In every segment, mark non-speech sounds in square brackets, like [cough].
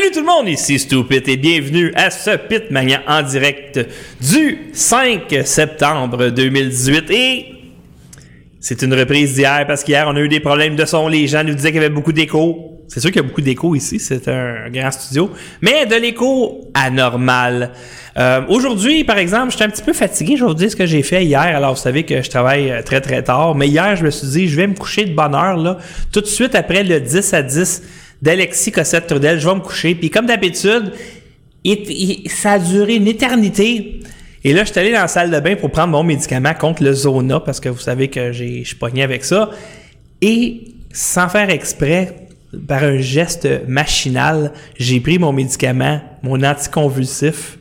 Salut tout le monde, ici Stupid et bienvenue à ce Pitmania en direct du 5 septembre 2018 et c'est une reprise d'hier parce qu'hier on a eu des problèmes de son, les gens nous disaient qu'il y avait beaucoup d'écho. C'est sûr qu'il y a beaucoup d'écho ici, c'est un grand studio, mais de l'écho anormal. Euh, Aujourd'hui, par exemple, j'étais un petit peu fatigué. Je vais vous dire ce que j'ai fait hier. Alors, vous savez que je travaille euh, très très tard, mais hier, je me suis dit, je vais me coucher de bonne heure là, tout de suite après le 10 à 10 d'Alexis Cossette-Trudel. Je vais me coucher. Puis comme d'habitude, ça a duré une éternité. Et là, je suis allé dans la salle de bain pour prendre mon médicament contre le Zona, parce que vous savez que je suis pogné avec ça. Et sans faire exprès, par un geste machinal, j'ai pris mon médicament, mon anticonvulsif,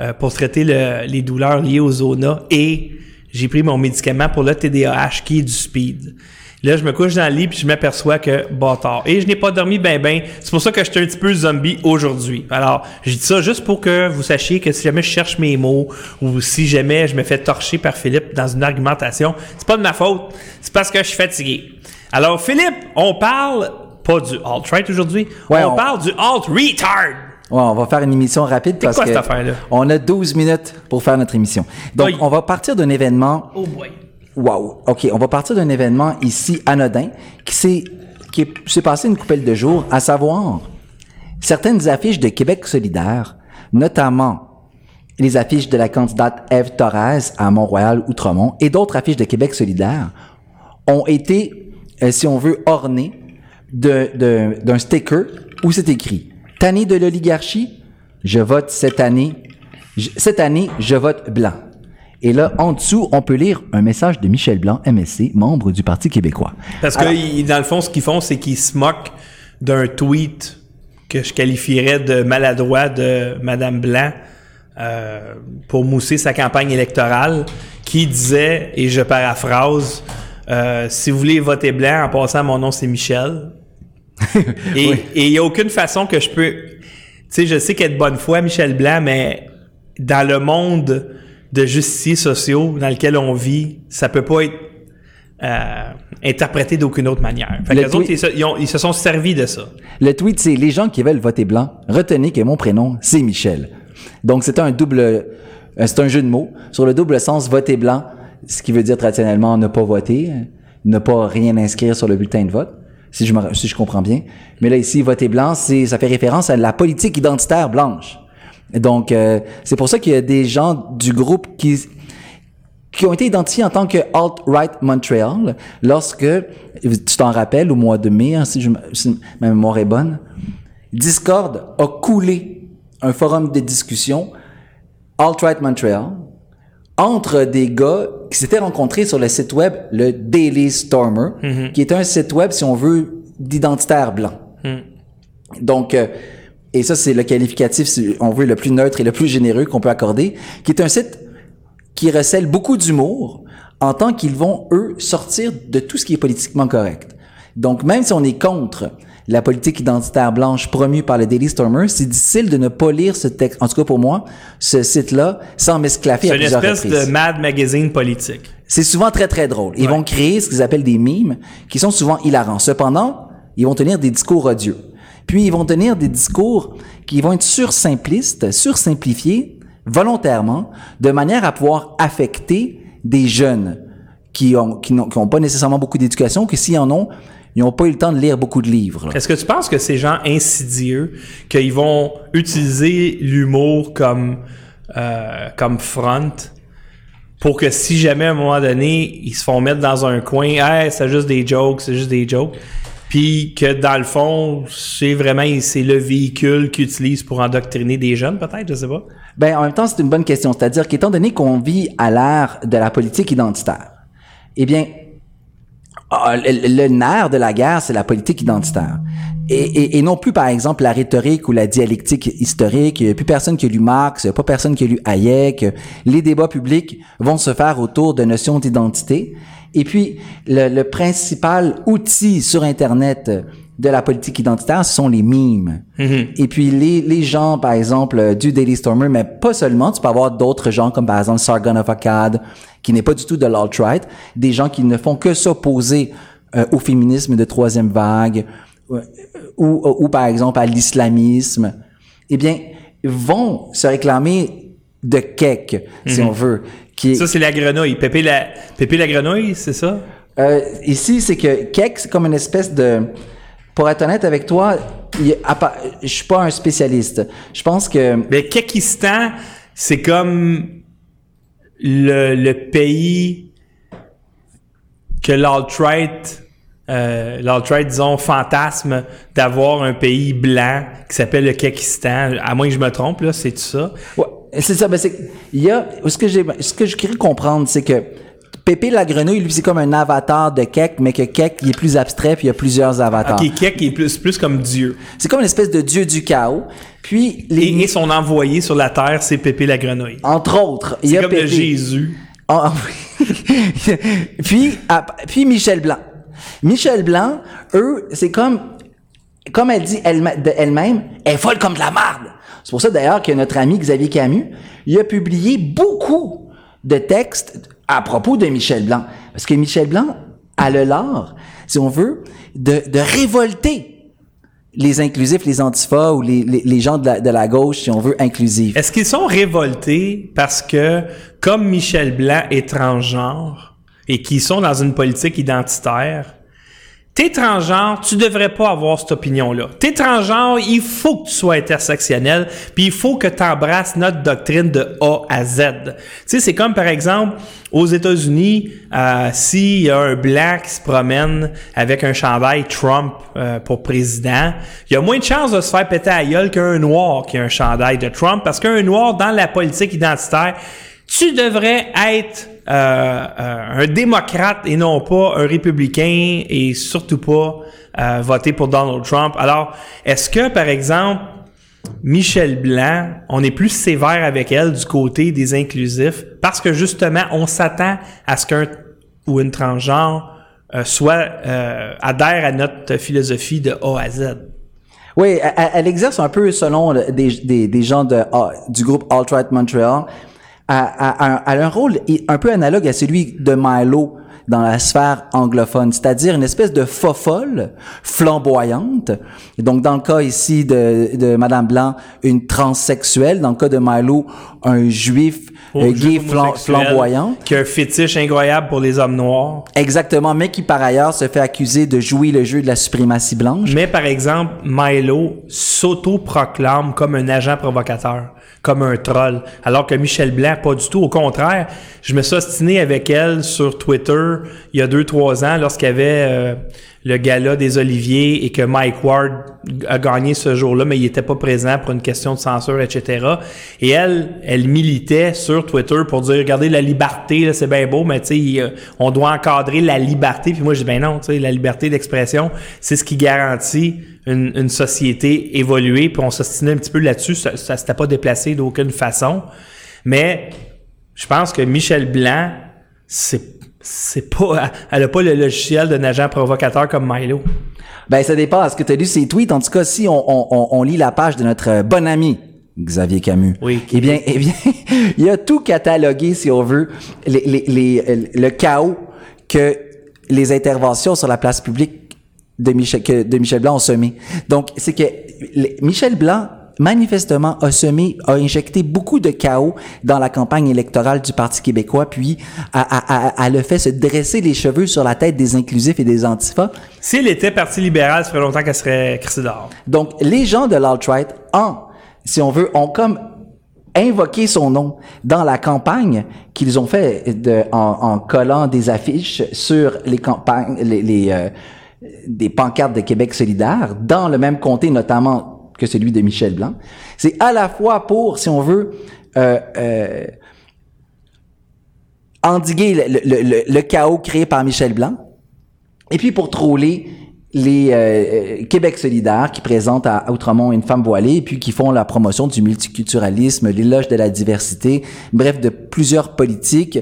euh, pour traiter le- les douleurs liées au Zona. Et j'ai pris mon médicament pour le TDAH, qui est du speed. Là, je me couche dans le lit puis je m'aperçois que bâtard. Et je n'ai pas dormi ben ben. C'est pour ça que j'étais un petit peu zombie aujourd'hui. Alors, j'ai dit ça juste pour que vous sachiez que si jamais je cherche mes mots ou si jamais je me fais torcher par Philippe dans une argumentation, c'est pas de ma faute. C'est parce que je suis fatigué. Alors, Philippe, on parle pas du alt-right aujourd'hui. Ouais, on, on- parle du alt-retard. Ouais, on va faire une émission rapide parce quoi que cette affaire-là? on a 12 minutes pour faire notre émission. Donc, Oui. on va partir d'un événement. Oh boy. Wow. OK, on va partir d'un événement ici anodin qui s'est qui est- s'est passé une coupelle de jours, à savoir certaines affiches de Québec solidaire, notamment les affiches de la candidate Eve Torres à Mont-Royal-Outremont et d'autres affiches de Québec solidaire ont été, euh, si on veut, ornées d'un sticker où c'est écrit « Tanné de l'oligarchie, je vote cette année. Cette année, je vote blanc. » Et là, en dessous, on peut lire un message de Michel Blanc, MSC, membre du Parti québécois. Parce que dans le fond, ce qu'ils font, c'est qu'ils se moquent d'un tweet que je qualifierais de maladroit de Madame Blanc euh, pour mousser sa campagne électorale, qui disait, et je paraphrase, euh, si vous voulez voter blanc, en passant, mon nom c'est Michel. [laughs] et Oui. et il n'y a aucune façon que je peux. Tu sais, je sais qu'elle est de bonne foi, Michel Blanc, mais dans le monde de justiciers sociaux dans lequel on vit, ça peut pas être euh, interprété d'aucune autre manière. Fait les autres, tweet- ils se, ils ont- ils se sont servis de ça. Le tweet, c'est les gens qui veulent voter blanc, retenez que mon prénom, c'est Michel. Donc, c'est un double, euh, c'est un jeu de mots sur le double sens voter blanc, ce qui veut dire traditionnellement ne pas voter, ne pas rien inscrire sur le bulletin de vote, si je, me, si je comprends bien. Mais là, ici, voter blanc, c'est, ça fait référence à la politique identitaire blanche. Donc, euh, c'est pour ça qu'il y a des gens du groupe qui, qui ont été identifiés en tant que Alt-Right Montreal lorsque, tu t'en rappelles, au mois de mai, hein, si, je, si ma mémoire est bonne, Discord a coulé un forum de discussion Alt-Right Montreal entre des gars qui s'étaient rencontrés sur le site web, le Daily Stormer, qui est un site web, si on veut, d'identitaire blanc. Donc, euh, et ça, c'est le qualificatif, si on veut, le plus neutre et le plus généreux qu'on peut accorder, qui est un site qui recèle beaucoup d'humour en tant qu'ils vont, eux, sortir de tout ce qui est politiquement correct. Donc, même si on est contre la politique identitaire blanche promue par le Daily Stormer, c'est difficile de ne pas lire ce texte, en tout cas pour moi, ce site-là, sans m'esclaffer C'est à une plusieurs espèce reprises. de mad magazine politique. C'est souvent très, très drôle. Ils Ouais. vont créer ce qu'ils appellent des mimes qui sont souvent hilarants. Cependant, ils vont tenir des discours odieux. Puis, ils vont tenir des discours qui vont être sursimplistes, sursimplifiés, volontairement, de manière à pouvoir affecter des jeunes qui ont, qui n'ont, qui ont pas nécessairement beaucoup d'éducation, que s'ils en ont, ils n'ont pas eu le temps de lire beaucoup de livres. Est-ce que tu penses que ces gens insidieux, qu'ils vont utiliser l'humour comme, euh, comme front pour que si jamais à un moment donné, ils se font mettre dans un coin, hey, c'est juste des jokes, c'est juste des jokes, puis que dans le fond, c'est vraiment c'est le véhicule qu'ils utilisent pour endoctriner des jeunes, peut-être, je sais pas. Ben, en même temps, c'est une bonne question. C'est-à-dire qu'étant donné qu'on vit à l'ère de la politique identitaire, eh bien, ah, le, le nerf de la guerre, c'est la politique identitaire. Et, et- et non plus, par exemple, la rhétorique ou la dialectique historique. Il n'y a plus personne qui a lu Marx, il n'y a pas personne qui a lu Hayek. Les débats publics vont se faire autour de notions d'identité. Et puis, le, le principal outil sur Internet de la politique identitaire, ce sont les mimes. Et puis, les, les gens, par exemple, euh, du Daily Stormer, mais pas seulement, tu peux avoir d'autres gens comme, par exemple, Sargon of Akkad, qui n'est pas du tout de l'alt-right, des gens qui ne font que s'opposer euh, au féminisme de troisième vague, ou, ou par exemple à l'islamisme, eh bien, vont se réclamer de kek, si on veut. Qui est- Ça, c'est la grenouille. Pépé la, Pépé la grenouille, c'est ça? Euh, ici, c'est que kek, c'est comme une espèce de... Pour être honnête avec toi, il je suis pas un spécialiste. Je pense que... Mais Kekistan, c'est comme le, le pays que l'alt-right, euh, l'alt-right, disons, fantasme d'avoir un pays blanc qui s'appelle le Kekistan. À moins que je me trompe, là, c'est ça. Ouais, c'est ça. Ben c'est, il y a, ce que j'ai, ce que je crie comprendre, c'est que Pépé la grenouille, lui, c'est comme un avatar de Kek, mais que Kek, il est plus abstrait, puis il y a plusieurs avatars. Ok, Kek est plus, plus comme Dieu. C'est comme une espèce de dieu du chaos. Puis, les, Et, et son envoyé sur la terre, c'est Pépé la grenouille. entre autres, il y a comme Pépé. le Jésus. Oui. [laughs] puis, à- puis Michel Blanc. Michel Blanc, eux, c'est comme, comme elle dit elle, elle-même, elle est folle comme de la marde. C'est pour ça d'ailleurs que notre ami Xavier Camus, il a publié beaucoup de textes à propos de Michel Blanc. Parce que Michel Blanc a le l'art, si on veut, de, révolter les inclusifs, les antifas ou les gens de la, de la gauche, si on veut, inclusifs. Est-ce qu'ils sont révoltés parce que, comme Michel Blanc est transgenre et qu'ils sont dans une politique identitaire, t'es transgenre, tu devrais pas avoir cette opinion-là. T'es transgenre, il faut que tu sois intersectionnel, puis il faut que tu embrasses notre doctrine de A à Z. Tu sais, c'est comme par exemple aux États-Unis, euh, s'il y a un blanc qui se promène avec un chandail Trump euh, pour président, il y a moins de chances de se faire péter à gueule qu'un noir qui a un chandail de Trump, parce qu'un noir dans la politique identitaire, tu devrais être euh, euh, un démocrate et non pas un républicain et surtout pas euh, voter pour Donald Trump. Alors, est-ce que, par exemple, Michel Blanc, on est plus sévère avec elle du côté des inclusifs parce que justement, on s'attend à ce qu'un ou une transgenre euh, soit euh, adhère à notre philosophie de A à Z? Oui, elle, exerce un peu selon des, gens du groupe Alt-Right Montreal. Elle- elle a un rôle un peu analogue à celui de Milo dans la sphère anglophone, c'est-à-dire une espèce de fofolle flamboyante. Donc, dans le cas ici de, de Madame Blanc, une transsexuelle. Dans le cas de Milo, un juif euh, gay flam- flamboyant. Qui a un fétiche incroyable pour les hommes noirs. Exactement, mais qui par ailleurs se fait accuser de jouer le jeu de la suprématie blanche. Mais par exemple, Milo s'auto-proclame comme un agent provocateur, comme un troll, alors que Michel Blanc, pas du tout. Au contraire, je me suis ostiné avec elle sur Twitter il y a deux, trois ans lorsqu'il y avait euh, le gala des Oliviers et que Mike Ward a gagné ce jour-là, mais il était pas présent pour une question de censure, etc. Et elle, elle militait sur Twitter pour dire, regardez, la liberté, c'est bien beau, mais tu sais, on doit encadrer la liberté. Puis moi, je dis, ben non, tu sais, la liberté d'expression, c'est ce qui garantit une, une société évoluée. Puis on s'ostinait un petit peu là-dessus. Ça, ça s'était pas déplacé d'aucune façon. Mais je pense que Michel Blanc, c'est c'est pas, elle a pas le logiciel d'un agent provocateur comme Milo. Ben, ça dépend. Est-ce que tu as lu ses tweets? En tout cas, si on, on, on, lit la page de notre euh, bon ami, Xavier Camus. Oui. Eh bien, eh bien, [laughs] il a tout catalogué, si on veut, les, les, les, euh, le chaos que les interventions sur la place publique de Michel, que de Michel Blanc ont semé. Donc, c'est que Michel Blanc, manifestement, a semé, a injecté beaucoup de chaos dans la campagne électorale du Parti québécois, puis a, a, a, a le fait se dresser les cheveux sur la tête des inclusifs et des antifas. S'il était Parti libéral, ça ferait longtemps qu'elle serait crissée dehors. Donc, les gens de l'alt-right, en, si on veut, ont comme invoqué son nom dans la campagne qu'ils ont fait de, en, en collant des affiches sur les campagnes, les, les, euh, des pancartes de Québec solidaire, dans le même comté notamment que celui de Michel Blanc. C'est à la fois pour, si on veut, euh, euh, endiguer le, chaos créé par Michel Blanc, et puis pour troller les euh, Québec solidaire qui présentent à Outremont une femme voilée et puis qui font la promotion du multiculturalisme, l'éloge de la diversité, bref, de plusieurs politiques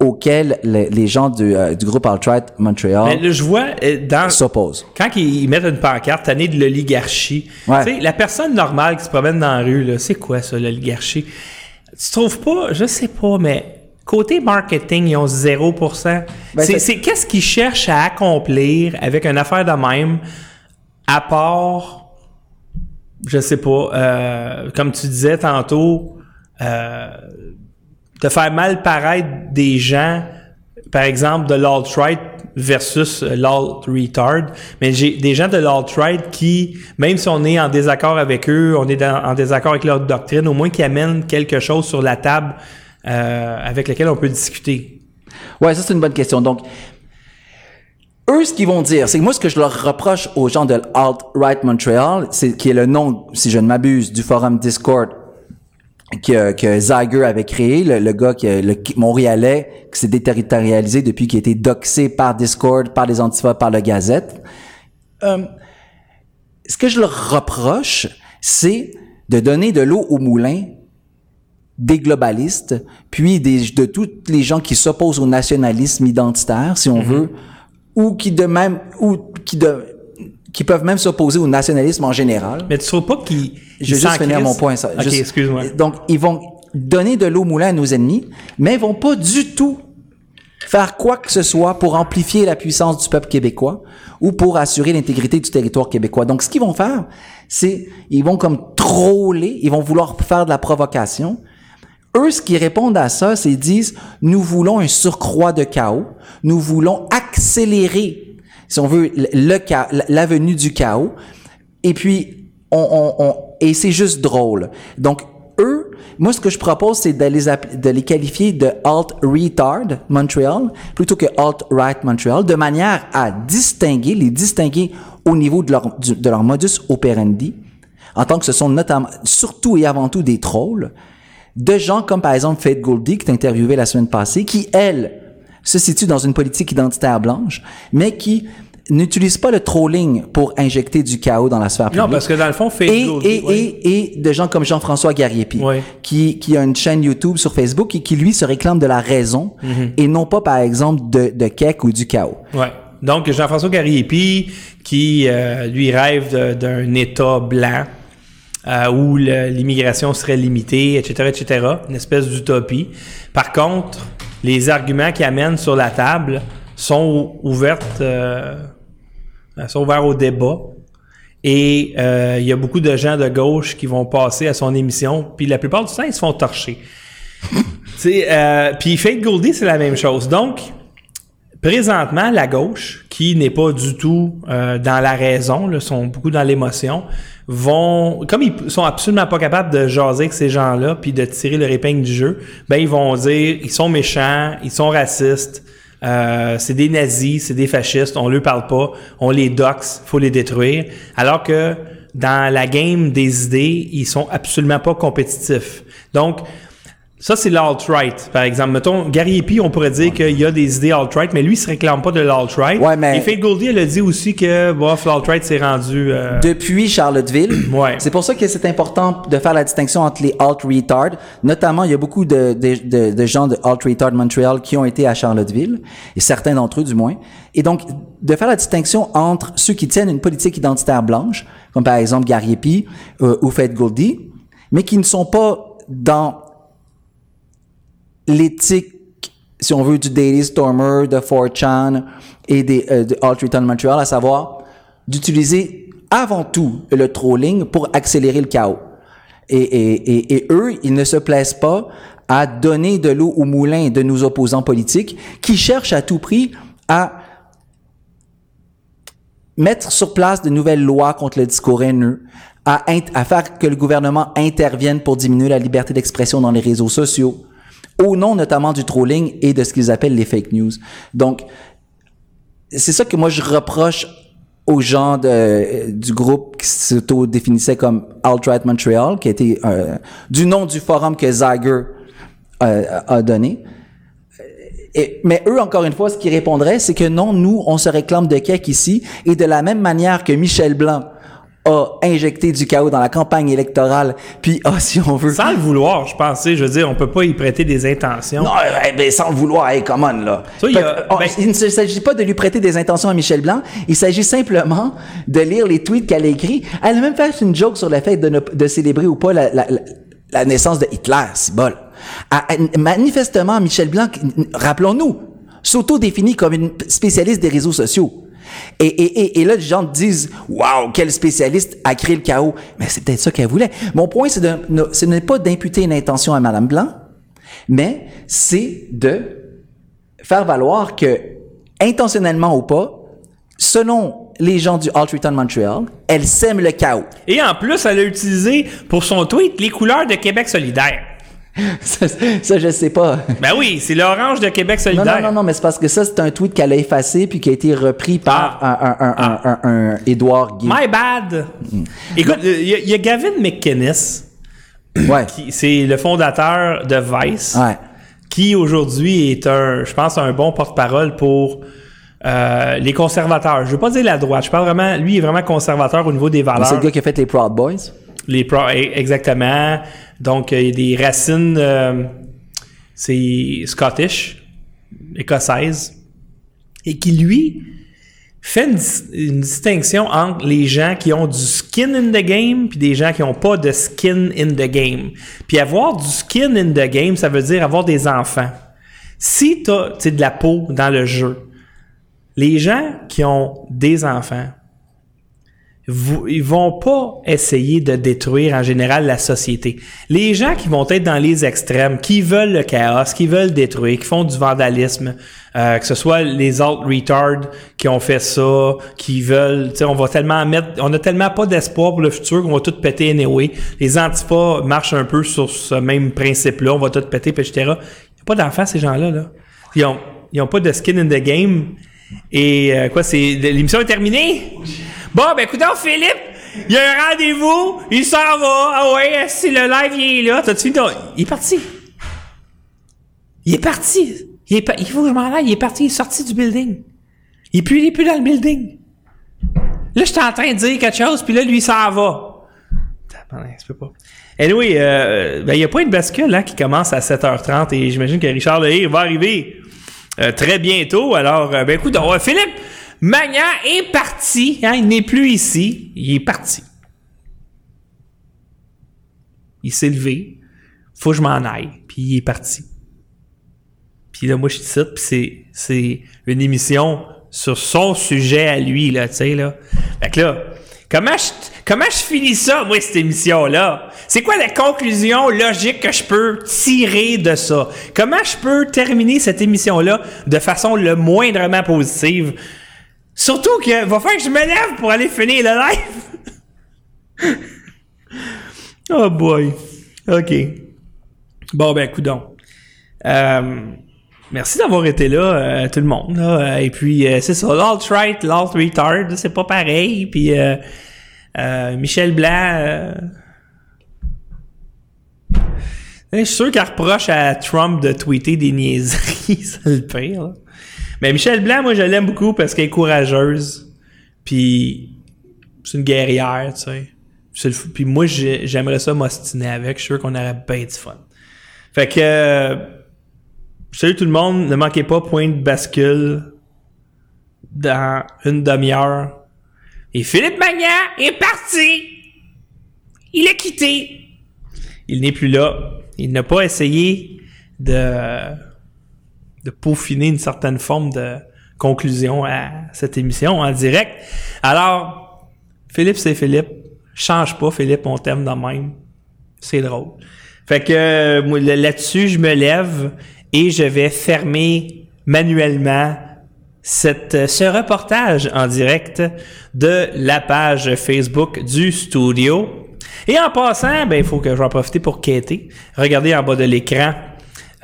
auxquelles les, les gens du, euh, du groupe Alt-Right Mais Montreal là, je vois euh, dans s'opposent. quand ils ils mettent une pancarte tannée de l'oligarchie, Ouais. tu sais, la personne normale qui se promène dans la rue, là, c'est quoi ça, l'oligarchie? Tu trouves pas, je sais pas, mais côté marketing, ils ont 0%. Ben, c'est qu'est-ce qu'ils cherchent à accomplir avec une affaire de même à part, je sais pas, euh, comme tu disais tantôt, euh, de faire mal paraître des gens, par exemple, de l'alt-right versus l'alt-retard. Mais j'ai des gens de l'alt-right qui, même si on est en désaccord avec eux, on est en désaccord avec leur doctrine, au moins qui amènent quelque chose sur la table euh, avec lequel on peut discuter. Ouais, ça c'est une bonne question. Donc, eux, ce qu'ils vont dire, c'est que moi, ce que je leur reproche aux gens de Alt-Right Montreal, c'est qui est le nom, si je ne m'abuse, du forum Discord que, que avait créé, le, le gars qui, le Montréalais, qui s'est déterritorialisé depuis qu'il a été doxé par Discord, par les Antifas, par le Gazette. Euh, ce que je leur reproche, c'est de donner de l'eau au moulin des globalistes, puis des, de toutes les gens qui s'opposent au nationalisme identitaire, si on veut, ou qui de même, ou qui de, qui peuvent même s'opposer au nationalisme en général. Mais tu trouves pas qu'ils. Je vais juste finir mon point. Ça. Ok, excuse-moi. Donc, ils vont donner de l'eau au moulin à nos ennemis, mais ils vont pas du tout faire quoi que ce soit pour amplifier la puissance du peuple québécois ou pour assurer l'intégrité du territoire québécois. Donc, ce qu'ils vont faire, c'est, ils vont comme troller, ils vont vouloir faire de la provocation. Eux, ce qu'ils répondent à ça, c'est ils disent, nous voulons un surcroît de chaos, nous voulons accélérer, si on veut, le, l'avenue du chaos, et puis, on, on, on- et c'est juste drôle. Donc, eux, moi, ce que je propose, c'est de les, de les qualifier de alt-retard Montreal plutôt que alt-right Montreal, de manière à distinguer, les distinguer au niveau de leur, de leur modus operandi, en tant que ce sont notamment, surtout et avant tout des trolls, de gens comme par exemple Faith Goldie, qui t'a interviewé la semaine passée, qui, elle, se situe dans une politique identitaire blanche, mais qui n'utilise pas le trolling pour injecter du chaos dans la sphère publique. Non, parce que dans le fond, Faith et, et, et, et de gens comme Jean-François Gariepi, Ouais. qui, qui a une chaîne YouTube sur Facebook et qui, lui, se réclame de la raison Mhm. et non pas, par exemple, de, de kek ou du chaos. Ouais. Donc, Jean-François Gariepi, qui, euh, lui, rêve d'un État blanc euh, où l'immigration serait limitée, etc., etc., une espèce d'utopie. Par contre, les arguments qu'il amène sur la table sont ouvertes, euh, sont ouverts au débat. Et euh, il y a beaucoup de gens de gauche qui vont passer à son émission, puis la plupart du temps, ils se font torcher. [laughs] Euh, puis Faith Goldie, c'est la même chose. Donc, présentement, la gauche, qui n'est pas du tout euh, dans la raison, là, sont beaucoup dans l'émotion, vont, comme ils sont absolument pas capables de jaser avec ces gens-là, puis de tirer leur épingle du jeu, ben ils vont dire, ils sont méchants, ils sont racistes, euh, c'est des nazis, c'est des fascistes, on leur parle pas, on les doxe, faut les détruire, alors que dans la game des idées, ils sont absolument pas compétitifs. Donc, ça, c'est l'alt-right, par exemple. Mettons, Gary Epi, on pourrait dire qu'il y a des idées alt-right, mais lui, il se réclame pas de l'alt-right. Ouais, mais- Et Faith Goldie, elle a dit aussi que, bof, l'alt-right s'est rendu... euh, Depuis Charlottesville, [clears throat] Ouais. c'est pour ça que c'est important de faire la distinction entre les alt-retard. Notamment, il y a beaucoup de, de, de, de gens de alt-retard Montréal qui ont été à Charlottesville, et certains d'entre eux du moins. Et donc, de faire la distinction entre ceux qui tiennent une politique identitaire blanche, comme par exemple Gary Epi euh, ou Faith Goldie, mais qui ne sont pas dans l'éthique, si on veut, du Daily Stormer, de 4chan et des, euh, de Alt Montreal, à savoir d'utiliser avant tout le trolling pour accélérer le chaos. Et, eux, ils ne se plaisent pas à donner de l'eau au moulin de nos opposants politiques qui cherchent à tout prix à mettre sur place de nouvelles lois contre le discours haineux, à faire que le gouvernement intervienne pour diminuer la liberté d'expression dans les réseaux sociaux, au nom notamment du trolling et de ce qu'ils appellent les fake news. Donc, c'est ça que moi je reproche aux gens de, du groupe qui s'auto-définissait comme Alt-Right Montreal, qui été euh, du nom du forum que Zyger euh, a donné. Mais eux, encore une fois, ce qu'ils répondraient, c'est que non, nous, on se réclame de cake ici, et de la même manière que Michel Blanc a injecté du chaos dans la campagne électorale, puis ah, si on veut... Sans le vouloir, je pensais. Je veux dire, on peut pas y prêter des intentions. Non, eh ben, sans le vouloir, hey, come on, là. Ça, il a- oh, ben- il ne s'agit pas de lui prêter des intentions à Michel Blanc, il s'agit simplement de lire les tweets qu'elle a écrits. Elle a même fait une joke sur le fait de, ne- de célébrer ou pas la, la- la- la naissance de Hitler, c'est bol. Ah, ah, Manifestement, Michel Blanc, rappelons-nous, s'auto-définit comme une spécialiste des réseaux sociaux. Et, là, les gens disent, waouh, quel spécialiste a créé le chaos. Mais c'est peut-être ça qu'elle voulait. Mon point, c'est de, ce n'est pas d'imputer une intention à Madame Blanc, mais c'est de faire valoir que, intentionnellement ou pas, selon les gens du Alt Return Montreal, elle sème le chaos. Et en plus, elle a utilisé pour son tweet les couleurs de Québec solidaire. Ça, ça, je sais pas. Ben oui, c'est l'orange de Québec Non, solidaire. non, non, non, mais c'est parce que ça, c'est un tweet qu'elle a effacé puis qui a été repris par un, un, un, un, un, un Édouard Guy. My bad. Écoute, il y, a- il y a Gavin McKinnis, Ouais. qui c'est le fondateur de Vice, Ouais. qui aujourd'hui est un, je pense, un bon porte-parole pour euh, les conservateurs. Je veux pas dire la droite. Je parle vraiment, lui il est vraiment conservateur au niveau des C'est valeurs. le gars qui a fait les Proud Boys. Les pro- e- exactement. Donc, il y a des racines, euh, c'est Scottish, écossaise, et qui, lui, fait une distinction entre les gens qui ont du skin in the game puis des gens qui n'ont pas de skin in the game. Puis avoir du skin in the game, ça veut dire avoir des enfants. Si tu as de la peau dans le jeu, les gens qui ont des enfants, vous- ils vont pas essayer de détruire en général la société. Les gens qui vont être dans les extrêmes, qui veulent le chaos, qui veulent détruire, qui font du vandalisme, euh, que ce soit les alt retards qui ont fait ça, qui veulent, tu sais, on va tellement mettre, on a tellement pas d'espoir pour le futur qu'on va tout péter anyway. Les antipas marchent un peu sur ce même principe-là, on va tout péter, etc. Il n'y a pas d'enfants ces gens-là là. Ils ont, ils ont pas de skin in the game. Et euh, quoi, c'est l'émission est terminée? Bon, ben écoute, Philippe, il y a un rendez-vous, il s'en va. Ah ouais, si le live il est là, t'as-tu fini. Il est parti. Il est parti. Il, est il faut que je m'en aille, il est parti, il est sorti du building. Il est plus, il plus dans le building. Là, j'étais en train de dire quelque chose, puis là, lui, il s'en va. Ça peut pas. Anyway, euh, ben, il n'y a pas une bascule hein, qui commence à 7h30 et j'imagine que Richard Lehir va arriver euh, très bientôt. Alors, euh, ben écoute, euh, Philippe Magnan est parti. hein, il n'est plus ici. Il est parti. Il s'est levé. Faut que je m'en aille. Puis il est parti. Puis là, moi, je suis ici, puis c'est, une émission sur son sujet à lui, là, tu sais, là. Fait que là, comment je, comment je finis ça, moi, cette émission-là? C'est quoi la conclusion logique que je peux tirer de ça? Comment je peux terminer cette émission-là de façon le moindrement positive? Surtout que va falloir que je me lève pour aller finir le live. [laughs] oh boy. OK. Bon, ben, coudon. Euh, merci d'avoir été là, euh, tout le monde. là. Et puis, euh, c'est ça, l'alt-right, l'alt-retard, c'est pas pareil. Puis, euh, euh, Michel Blanc... euh, je suis sûr qu'elle reproche à Trump de tweeter des niaiseries, [laughs] c'est le pire. là. Mais Michel Blanc, moi, je l'aime beaucoup parce qu'elle est courageuse. Puis, c'est une guerrière, tu sais. Puis moi, j'ai- j'aimerais ça m'ostiner avec. Je suis sûr qu'on aurait bien du fun. Fait que... euh, salut tout le monde. Ne manquez pas point de bascule dans une demi-heure. Et Philippe Magnan est parti. Il est quitté. Il n'est plus là. Il n'a pas essayé de, de peaufiner une certaine forme de conclusion à cette émission en direct. Alors, Philippe, c'est Philippe. Change pas, Philippe, on t'aime de même. C'est drôle. Fait que là-dessus, je me lève et je vais fermer manuellement cette, euh, ce reportage en direct de la page Facebook du studio. Et en passant, ben, il faut que je vais en profiter pour quêter. Regardez en bas de l'écran.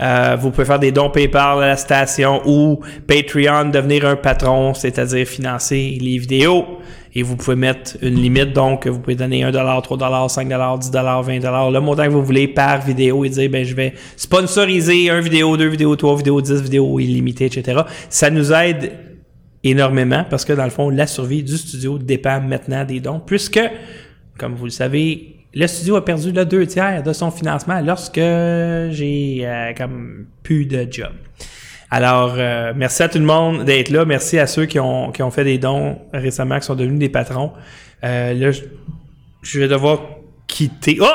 Euh, vous pouvez faire des dons PayPal à la station ou Patreon, devenir un patron, c'est-à-dire financer les vidéos. Et vous pouvez mettre une limite, donc vous pouvez donner 1$, 3$, 5$, 10$, 20$, le montant que vous voulez par vidéo et dire, ben, je vais sponsoriser un vidéo, deux vidéos, trois vidéos, dix vidéos illimitées, etc. Ça nous aide énormément parce que dans le fond, la survie du studio dépend maintenant des dons, puisque, comme vous le savez, le studio a perdu le deux tiers de son financement lorsque j'ai euh, comme plus de job. Alors, euh, merci à tout le monde d'être là. Merci à ceux qui ont, qui ont fait des dons récemment, qui sont devenus des patrons. Euh, là, je, vais devoir quitter. Oh!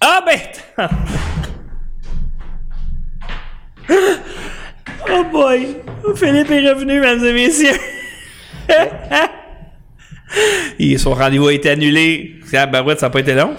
Ah ben! [laughs] oh boy! Philippe est revenu, mesdames et messieurs. [laughs] Et son rendez-vous a été annulé. Ah, ben ouais, ça n'a pas été long?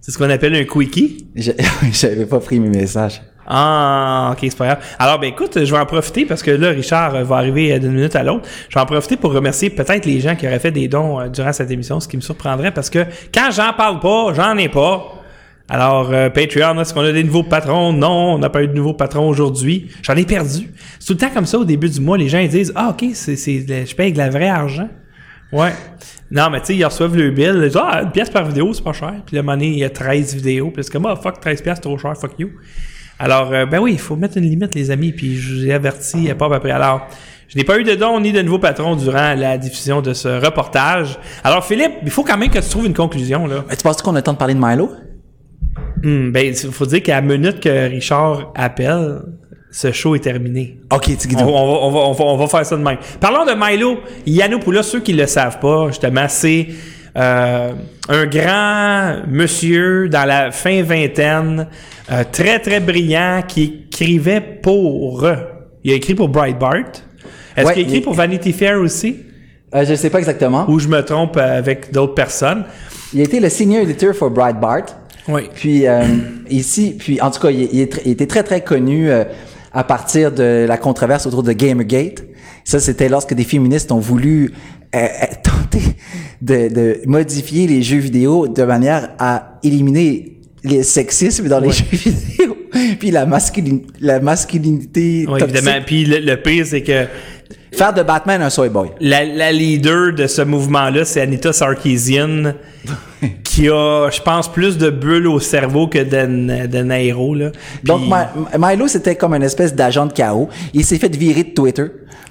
C'est ce qu'on appelle un quickie? [laughs] J'avais pas pris mes messages. Ah, ok, c'est pas grave. Alors, ben écoute, je vais en profiter parce que là, Richard euh, va arriver euh, d'une minute à l'autre. Je vais en profiter pour remercier peut-être les gens qui auraient fait des dons euh, durant cette émission, ce qui me surprendrait parce que quand j'en parle pas, j'en ai pas. Alors, euh, Patreon, est-ce qu'on a des nouveaux patrons? Non, on n'a pas eu de nouveaux patrons aujourd'hui. J'en ai perdu. C'est tout le temps comme ça au début du mois. Les gens ils disent Ah, ok, c'est, c'est, je paye avec de la vraie argent. Ouais. Non, mais tu sais, ils reçoivent le bill. Ils disent Ah, une pièce par vidéo, c'est pas cher. Puis le money, il y a 13 vidéos. Puis c'est comme Ah, fuck, 13 pièces, trop cher, fuck you. Alors, euh, ben oui, il faut mettre une limite, les amis. Puis je vous ai averti, pas à peu près. Alors, je n'ai pas eu de dons ni de nouveaux patrons durant la diffusion de ce reportage. Alors, Philippe, il faut quand même que tu trouves une conclusion, là. Mais tu penses qu'on a le temps de parler de Milo? Hmm, ben, il faut dire qu'à la minute que Richard appelle, ce show est terminé. Ok, tu On, on va, on, va, on, va, on va faire ça de même. Parlons de Milo Yiannopoulos. Ceux qui le savent pas, justement, c'est euh, un grand monsieur dans la fin vingtaine, euh, très, très brillant, qui écrivait pour... Il a écrit pour Breitbart. Est-ce Ouais, qu'il a écrit il- pour Vanity Fair aussi? Euh, je sais pas exactement. Ou je me trompe avec d'autres personnes? Il a été le senior editor for Breitbart. Oui. Puis euh, ici, puis en tout cas, il, il est tr- il était très très connu euh, à partir de la controverse autour de Gamergate. Ça, c'était lorsque des féministes ont voulu euh, euh, [laughs] tenter de, de modifier les jeux vidéo de manière à éliminer les sexismes dans les jeux [laughs] vidéo, puis la, masculin- la masculinité. Oui, toxique. évidemment. Puis le, le pire, c'est que Faire de Batman un soy boy. la, la leader de ce mouvement-là, c'est Anita Sarkeesian, [laughs] qui a, je pense, plus de bulles au cerveau que de, de Nairo, là. Donc, Puis- Milo, c'était comme une espèce d'agent de chaos. Il s'est fait virer de Twitter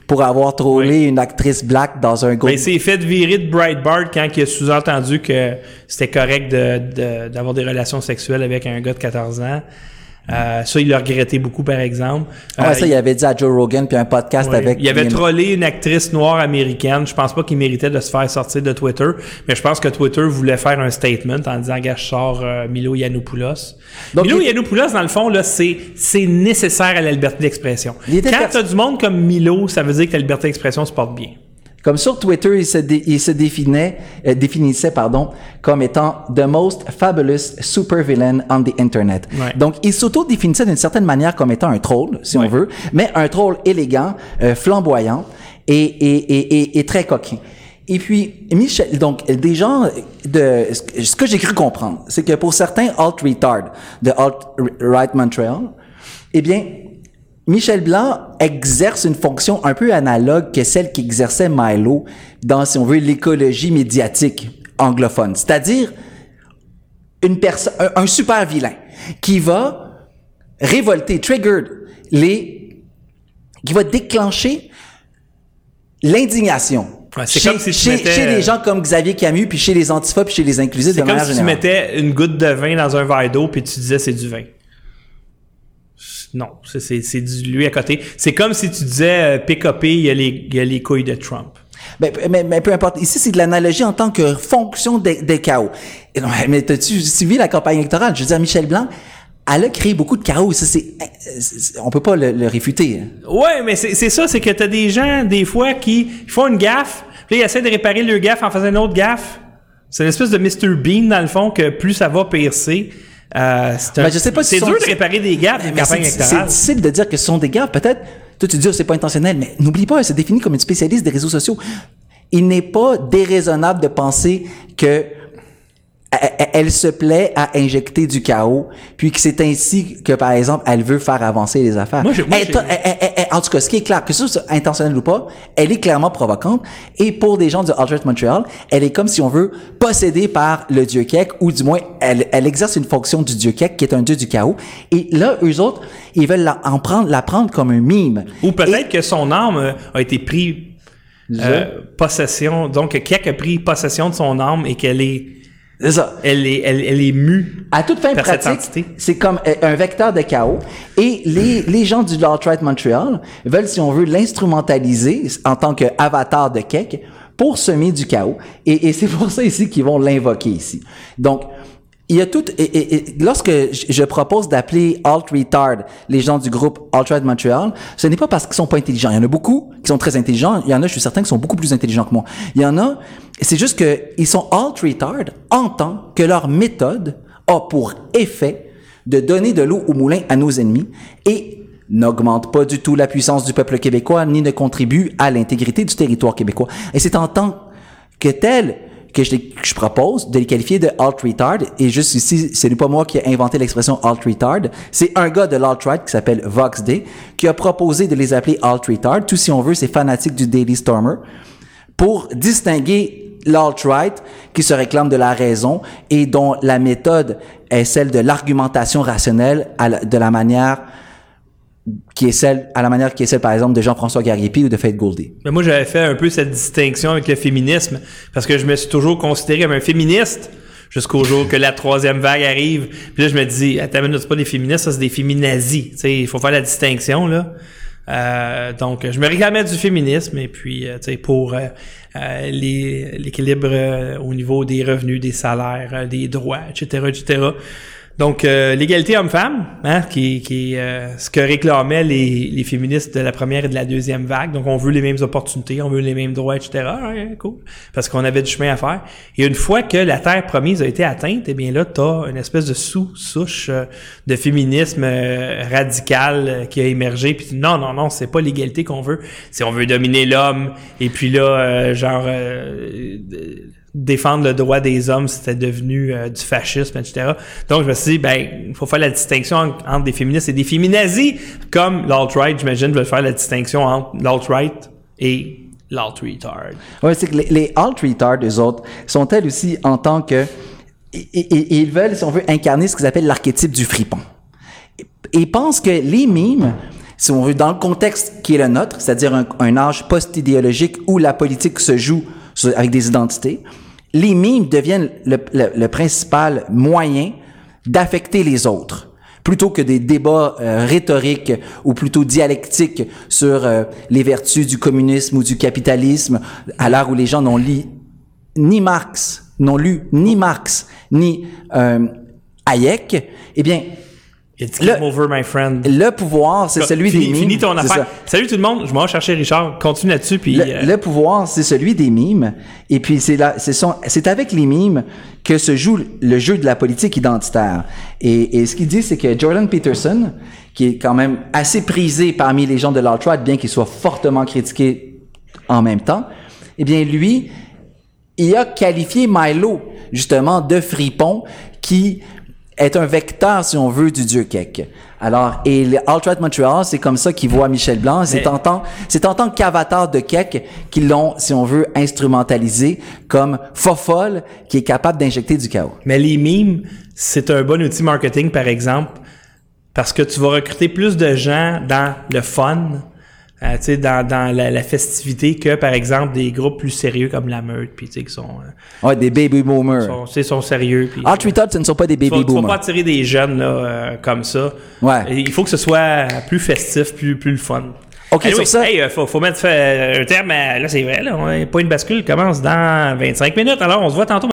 pour avoir trollé une actrice black dans un groupe. Ben, il s'est fait virer de Breitbart quand il a sous-entendu que c'était correct de- de- d'avoir des relations sexuelles avec un gars de 14 ans. Euh, ça, il l'a regretté beaucoup, par exemple. Ouais, Euh, ça, il avait dit à Joe Rogan, puis un podcast Ouais. avec... Il avait trollé une actrice noire américaine. Je pense pas qu'il méritait de se faire sortir de Twitter, mais je pense que Twitter voulait faire un statement en disant gars, je sors euh, Milo Yiannopoulos. Donc, Milo il- Yiannopoulos, dans le fond, là, c'est c'est nécessaire à la liberté d'expression. Quand t'as du monde comme Milo, ça veut dire que la liberté d'expression se porte bien. Comme sur Twitter, il se, dé- il se définait, euh, définissait pardon, comme étant the most fabulous supervillain on the internet. Ouais. Donc, il s'auto-définissait d'une certaine manière comme étant un troll, si Ouais. on veut, mais un troll élégant, euh, flamboyant et, et, et, et, très coquin. Et puis, Michel, donc, des gens de, ce que- ce que j'ai cru comprendre, c'est que pour certains alt-retard de alt-right Montreal, eh bien, Michel Blanc exerce une fonction un peu analogue que celle qu'exerçait Milo dans, si on veut, l'écologie médiatique anglophone. C'est-à-dire une personne, un, un super vilain qui va révolter, trigger les, qui va déclencher l'indignation. Ouais, c'est chez, comme si chez- mettais- chez les gens comme Xavier Camus, puis chez les antifas, puis chez les inclusifs de C'est comme manière si tu générale. mettais une goutte de vin dans un verre d'eau puis tu disais c'est du vin. Non, c'est- lui à côté. C'est comme si tu disais euh, PKP, il y, a les, il y a les couilles de Trump. Ben, mais, mais peu importe. Ici, c'est de l'analogie en tant que fonction des, des chaos. Et non, mais t'as-tu suivi la campagne électorale? Je veux dire, Michel Blanc, elle a créé beaucoup de chaos. Ça, c'est, c'est- on peut pas le, le réfuter. hein. Ouais, mais c'est ça, c'est que t'as des gens, des fois, qui font une gaffe, puis là, ils essaient de réparer leur gaffe en faisant une autre gaffe. C'est une espèce de Mr. Bean, dans le fond, que plus ça va, pire c'est. Euh, c'est Ben, je sais pas si c'est ce dur de réparer des gaffes Mais c'est, c'est difficile de dire que ce sont des gaffes. Peut-être, toi, tu dis, oh, c'est pas intentionnel, mais n'oublie pas, elle se définit comme une spécialiste des réseaux sociaux. Il n'est pas déraisonnable de penser que elle- se plaît à injecter du chaos, puis que c'est ainsi que, par exemple, elle veut faire avancer les affaires. Moi, j'ai- moi, Elle- j'ai- elle- elle- elle- en tout cas, ce qui est clair, que ce soit intentionnel ou pas, elle est clairement provocante. Et pour des gens du Alt-Right Montreal, elle est comme si on veut possédée par le dieu Kek, ou du moins, elle, exerce une fonction du dieu Kek, qui est un dieu du chaos. Et là, eux autres, ils veulent la, en prendre, la prendre comme un mime. Ou peut-être que son âme a été pris Je- euh, possession, donc Kek a pris possession de son âme et qu'elle est, C'est ça. elle est, elle, elle est mue. À toute fin pratique, c'est comme euh, un vecteur de chaos. Et les, les gens du Alt-Right Montreal veulent, si on veut, l'instrumentaliser en tant qu'avatar de Keck pour semer du chaos. Et, et c'est pour ça ici qu'ils vont l'invoquer ici. Donc, il y a tout, et, et- et lorsque je propose d'appeler alt retard les gens du groupe Alt Right Montreal, ce n'est pas parce qu'ils sont pas intelligents. Il y en a beaucoup qui sont très intelligents. Il y en a, je suis certain, qui sont beaucoup plus intelligents que moi. Il y en a, c'est juste que ils sont alt retard en tant que leur méthode a pour effet de donner de l'eau au moulin à nos ennemis et n'augmente pas du tout la puissance du peuple québécois ni ne contribue à l'intégrité du territoire québécois. Et c'est en tant que tel que je, que je propose de les qualifier de alt-retard. Et juste ici, ce n'est pas moi qui ai inventé l'expression alt-retard. C'est un gars de l'alt-right qui s'appelle Vox Day qui a proposé de les appeler alt-retard. Tout si on veut, c'est fanatique du Daily Stormer pour distinguer l'alt-right qui se réclame de la raison et dont la méthode est celle de l'argumentation rationnelle de la manière qui est celle, à la manière qui est celle, par exemple, de Jean-François Gariepi ou de Faith Goldie. Mais moi, j'avais fait un peu cette distinction avec le féminisme parce que je me suis toujours considéré comme un féministe jusqu'au jour que la troisième vague arrive. Puis là, je me dis, attends, c'est pas des féministes, ça, c'est des féminazis. Tu sais, il faut faire la distinction, là. Euh, donc, je me réclamais du féminisme et puis, euh, tu sais, pour euh, euh, l'équilibre euh, au niveau des revenus, des salaires, des droits, etc., etc. Donc, euh, l'égalité homme-femme, hein, qui, qui euh, ce que réclamaient les, les féministes de la première et de la deuxième vague. Donc, on veut les mêmes opportunités, on veut les mêmes droits, etc. Cool. Parce qu'on avait du chemin à faire. Et une fois que la terre promise a été atteinte, eh bien là, tu as une espèce de sous-souche euh, de féminisme euh, radical euh, qui a émergé. Puis non, non, non, c'est pas l'égalité qu'on veut. C'est on veut dominer l'homme. Et puis là, genre... défendre le droit des hommes, c'était devenu euh, du fascisme, etc. Donc, je me suis dit, ben, il faut faire la distinction en- entre des féministes et des féminazis, comme l'alt-right, j'imagine, vais faire la distinction entre l'alt-right et l'alt-retard. Ouais, c'est que les, les alt-retards, eux autres, sont elles aussi en tant que... ils veulent, si on veut, incarner ce qu'ils appellent l'archétype du fripon. Ils pensent que les mimes, si on veut, dans le contexte qui est le nôtre, c'est-à-dire un, âge post-idéologique où la politique se joue avec des identités, les mimes deviennent le, le- le principal moyen d'affecter les autres. Plutôt que des débats euh, rhétoriques ou plutôt dialectiques sur euh, les vertus du communisme ou du capitalisme, à l'heure où les gens n'ont lu ni Marx, n'ont lu ni Marx, ni euh, Hayek, eh bien, It's Le- game over, my friend. le pouvoir, c'est celui Fini- des mimes. Finis ton affaire. Salut tout le monde, je m'en vais chercher Richard. Continue là-dessus, puis... Le, euh, le pouvoir, c'est celui des mimes. Et puis, c'est là, c'est son- c'est avec les mimes que se joue le jeu de la politique identitaire. Et, et ce qu'il dit, c'est que Jordan Peterson, qui est quand même assez prisé parmi les gens de l'alt-right, bien qu'il soit fortement critiqué en même temps, eh bien, lui, il a qualifié Milo, justement, de fripon qui est un vecteur, si on veut, du dieu Keck. Alors, et Alt-Right Montreal, c'est comme ça qu'ils voient Michel Blanc. C'est en tant, c'est en tant qu'avatar de Keck qu'ils l'ont, si on veut, instrumentalisé comme fofolle qui est capable d'injecter du chaos. Mais les memes, c'est un bon outil marketing, par exemple, parce que tu vas recruter plus de gens dans le fun, euh, dans, dans la, la festivité, que, par exemple, des groupes plus sérieux comme la Meute, puis qui sont, euh, Ouais, des baby boomers. sont, sont sérieux. Puis, Alt-Retard, ce ne sont pas des tu vas, baby tu vas pas boomers. attirer des jeunes là, euh, comme ça. Ouais. Et il faut que ce soit plus festif, plus, plus le fun. Ok, Anyway, sur ça- Hey, euh, faut, faut mettre euh, un terme. à- Là, c'est vrai, là, on- point de bascule commence dans 25 minutes. Alors, on se voit tantôt.